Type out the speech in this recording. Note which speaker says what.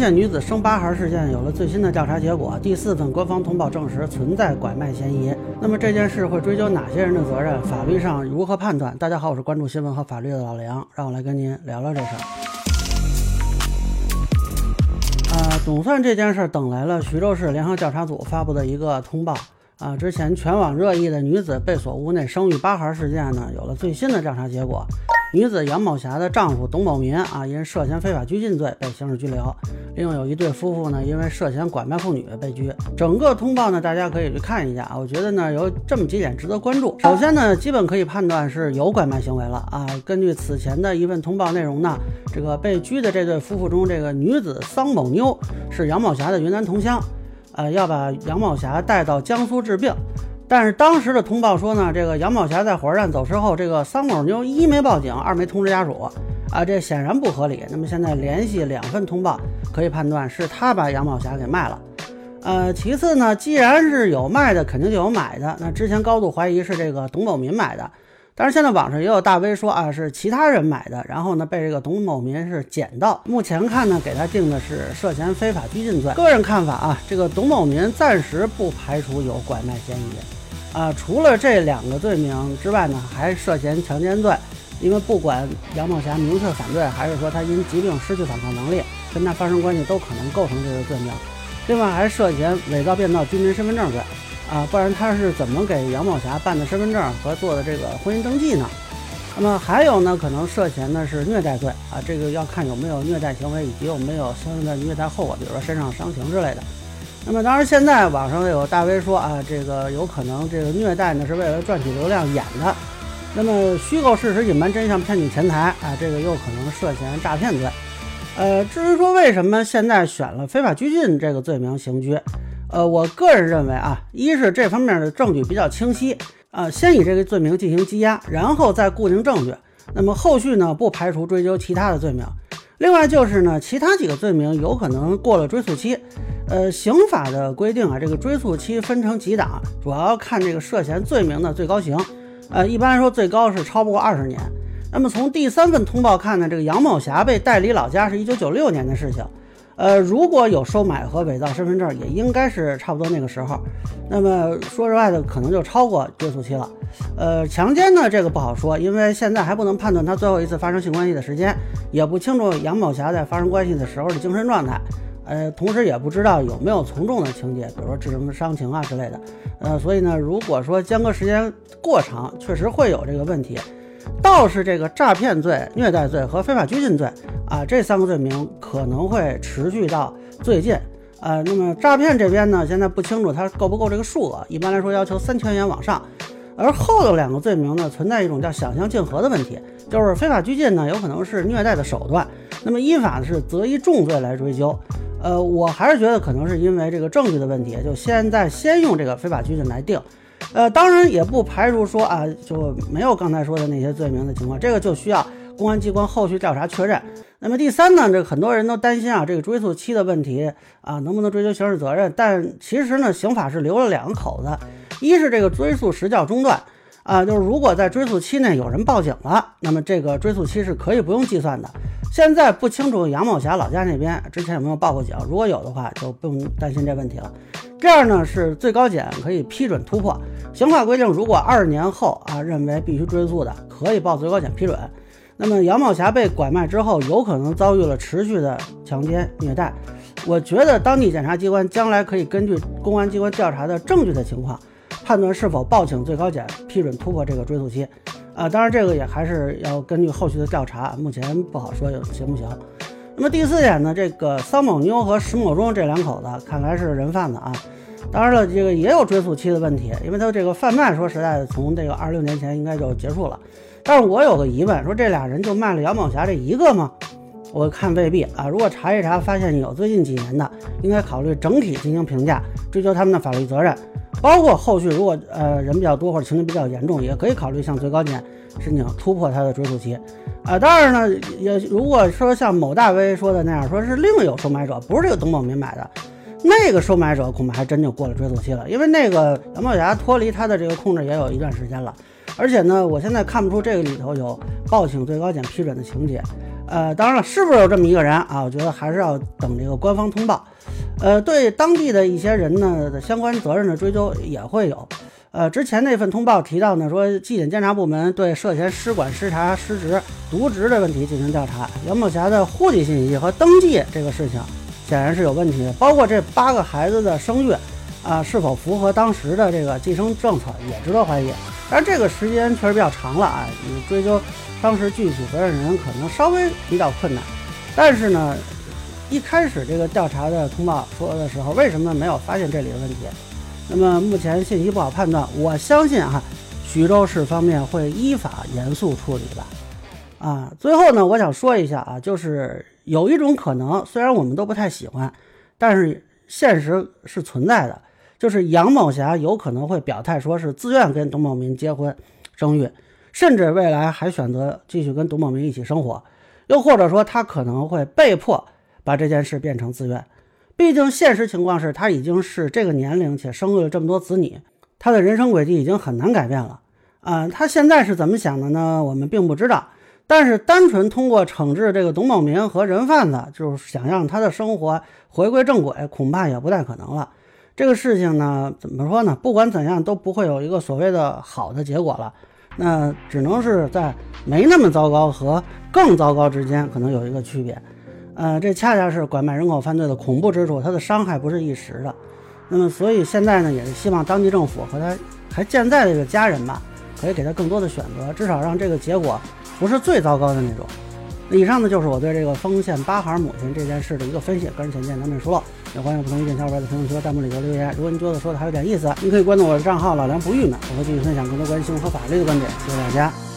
Speaker 1: 县女子生八孩事件有了最新的调查结果，第四份官方通报证实存在拐卖嫌疑。那么这件事会追究哪些人的责任？法律上如何判断？大家好，我是关注新闻和法律的老梁，让我来跟您聊聊这事儿。啊，总算这件事等来了徐州市联合调查组发布的一个通报。啊，之前全网热议的女子被锁屋内生育八孩事件呢，有了最新的调查结果。女子杨某霞的丈夫董某民啊，因涉嫌非法拘禁罪被刑事拘留。另外有一对夫妇呢，因为涉嫌拐卖妇女被拘。整个通报呢，大家可以去看一下啊。我觉得呢，有这么几点值得关注。首先呢，基本可以判断是有拐卖行为了啊。根据此前的一份通报内容呢，这个被拘的这对夫妇中，这个女子桑某妞是杨某霞的云南同乡，呃，要把杨某霞带到江苏治病。但是当时的通报说呢，这个杨某霞在火车站走失后，这个桑某妞一没报警，二没通知家属，啊，这显然不合理。那么现在联系两份通报，可以判断是他把杨某霞给卖了。呃，其次呢，既然是有卖的，肯定就有买的。那之前高度怀疑是这个董某民买的，但是现在网上也有大 V 说啊，是其他人买的，然后呢被这个董某民是捡到。目前看呢，给他定的是涉嫌非法拘禁罪。个人看法啊，这个董某民暂时不排除有拐卖嫌疑。啊，除了这两个罪名之外呢，还涉嫌强奸罪，因为不管杨某霞明确反对，还是说他因疾病失去反抗能力，跟他发生关系都可能构成这个罪名。另外还涉嫌伪造、变造居民身份证罪，啊，不然他是怎么给杨某霞办的身份证和做的这个婚姻登记呢？那么还有呢，可能涉嫌的是虐待罪，啊，这个要看有没有虐待行为以及有没有相应的虐待后果，比如说身上伤情之类的。那么当然，现在网上有大 V 说啊，这个有可能这个虐待呢是为了赚取流量演的。那么虚构事实、隐瞒真相、骗取钱财啊，这个又可能涉嫌诈骗罪。呃，至于说为什么？现在选了非法拘禁这个罪名刑拘，呃，我个人认为啊，一是这方面的证据比较清晰啊，先以这个罪名进行羁押，然后再固定证据。那么后续呢，不排除追究其他的罪名。另外就是呢，其他几个罪名有可能过了追诉期。呃，刑法的规定啊，这个追诉期分成几档，主要看这个涉嫌罪名的最高刑。呃，一般来说最高是超不过二十年。那么从第三份通报看呢，这个杨某霞被带离老家是一九九六年的事情。呃，如果有收买和伪造身份证，也应该是差不多那个时候。那么说实话的，可能就超过追诉期了。呃，强奸呢，这个不好说，因为现在还不能判断他最后一次发生性关系的时间，也不清楚杨某霞在发生关系的时候的精神状态。呃，同时也不知道有没有从重的情节，比如说致人伤情啊之类的。呃，所以呢，如果说间隔时间过长，确实会有这个问题。倒是这个诈骗罪、虐待罪和非法拘禁罪啊，这三个罪名可能会持续到最近。呃，那么诈骗这边呢，现在不清楚它够不够这个数额，一般来说要求三千元往上。而后头两个罪名呢，存在一种叫想象竞合的问题，就是非法拘禁呢，有可能是虐待的手段，那么依法是择一重罪来追究。呃，我还是觉得可能是因为这个证据的问题，就现在先用这个非法拘禁来定。呃，当然也不排除说啊，就没有刚才说的那些罪名的情况，这个就需要公安机关后续调查确认。那么第三呢，这很多人都担心啊，这个追诉期的问题啊，能不能追究刑事责任？但其实呢，刑法是留了两个口子，一是这个追诉时效中断啊，就是如果在追诉期内有人报警了，那么这个追诉期是可以不用计算的。现在不清楚杨某霞老家那边之前有没有报过警，如果有的话，就不用担心这问题了。这样呢，是最高检可以批准突破刑法规定，如果二年后啊认为必须追诉的，可以报最高检批准。那么杨某霞被拐卖之后，有可能遭遇了持续的强奸虐待，我觉得当地检察机关将来可以根据公安机关调查的证据的情况，判断是否报请最高检批准突破这个追诉期。啊，当然这个也还是要根据后续的调查，目前不好说有行不行。那么第四点呢，这个桑某妞和石某忠这两口子看来是人贩子啊。当然了，这个也有追溯期的问题，因为他这个贩卖说实在的，从这个二六年前应该就结束了。但是我有个疑问，说这俩人就卖了杨某霞这一个吗？我看未必啊。如果查一查发现有最近几年的，应该考虑整体进行评价，追究他们的法律责任。包括后续如果呃人比较多或者情节比较严重，也可以考虑向最高检申请突破他的追诉期，啊，当然呢，也如果说像某大 V 说的那样，说是另有收买者，不是这个董某民买的，那个收买者恐怕还真就过了追诉期了，因为那个杨某霞脱离他的这个控制也有一段时间了，而且呢，我现在看不出这个里头有报请最高检批准的情节，呃，当然了，是不是有这么一个人啊？我觉得还是要等这个官方通报。呃，对当地的一些人呢的相关责任的追究也会有。呃，之前那份通报提到呢，说纪检监察部门对涉嫌失管、失察、失职、渎职的问题进行调查。杨某霞的户籍信息和登记这个事情显然是有问题的，包括这八个孩子的生育啊，是否符合当时的这个计生政策也值得怀疑。但这个时间确实比较长了啊，你追究当时具体责任人可能稍微比较困难。但是呢，一开始这个调查的通报说的时候，为什么没有发现这里的问题？那么目前信息不好判断，我相信哈，徐州市方面会依法严肃处理的。啊，最后呢，我想说一下啊，就是有一种可能，虽然我们都不太喜欢，但是现实是存在的，就是杨某霞有可能会表态说是自愿跟董某明结婚生育，甚至未来还选择继续跟董某明一起生活，又或者说他可能会被迫把这件事变成自愿。毕竟，现实情况是他已经是这个年龄，且生育了这么多子女，他的人生轨迹已经很难改变了。啊，他现在是怎么想的呢？我们并不知道。但是，单纯通过惩治这个董某明和人贩子，就是想让他的生活回归正轨，恐怕也不太可能了。这个事情呢，怎么说呢？不管怎样，都不会有一个所谓的好的结果了。那只能是在没那么糟糕和更糟糕之间，可能有一个区别。呃，这恰恰是拐卖人口犯罪的恐怖之处，它的伤害不是一时的。那么，所以现在呢，也是希望当地政府和他还健在的这个家人吧，可以给他更多的选择，至少让这个结果不是最糟糕的那种。以上呢，就是我对这个丰县八孩母亲这件事的一个分析，个人浅见难免疏漏，也欢迎不同意见小伙伴在评论区和弹幕里头留言。如果您觉得说的还有点意思，您可以关注我的账号老梁不郁闷，我会继续分享更多关于新闻和法律的观点。谢谢大家。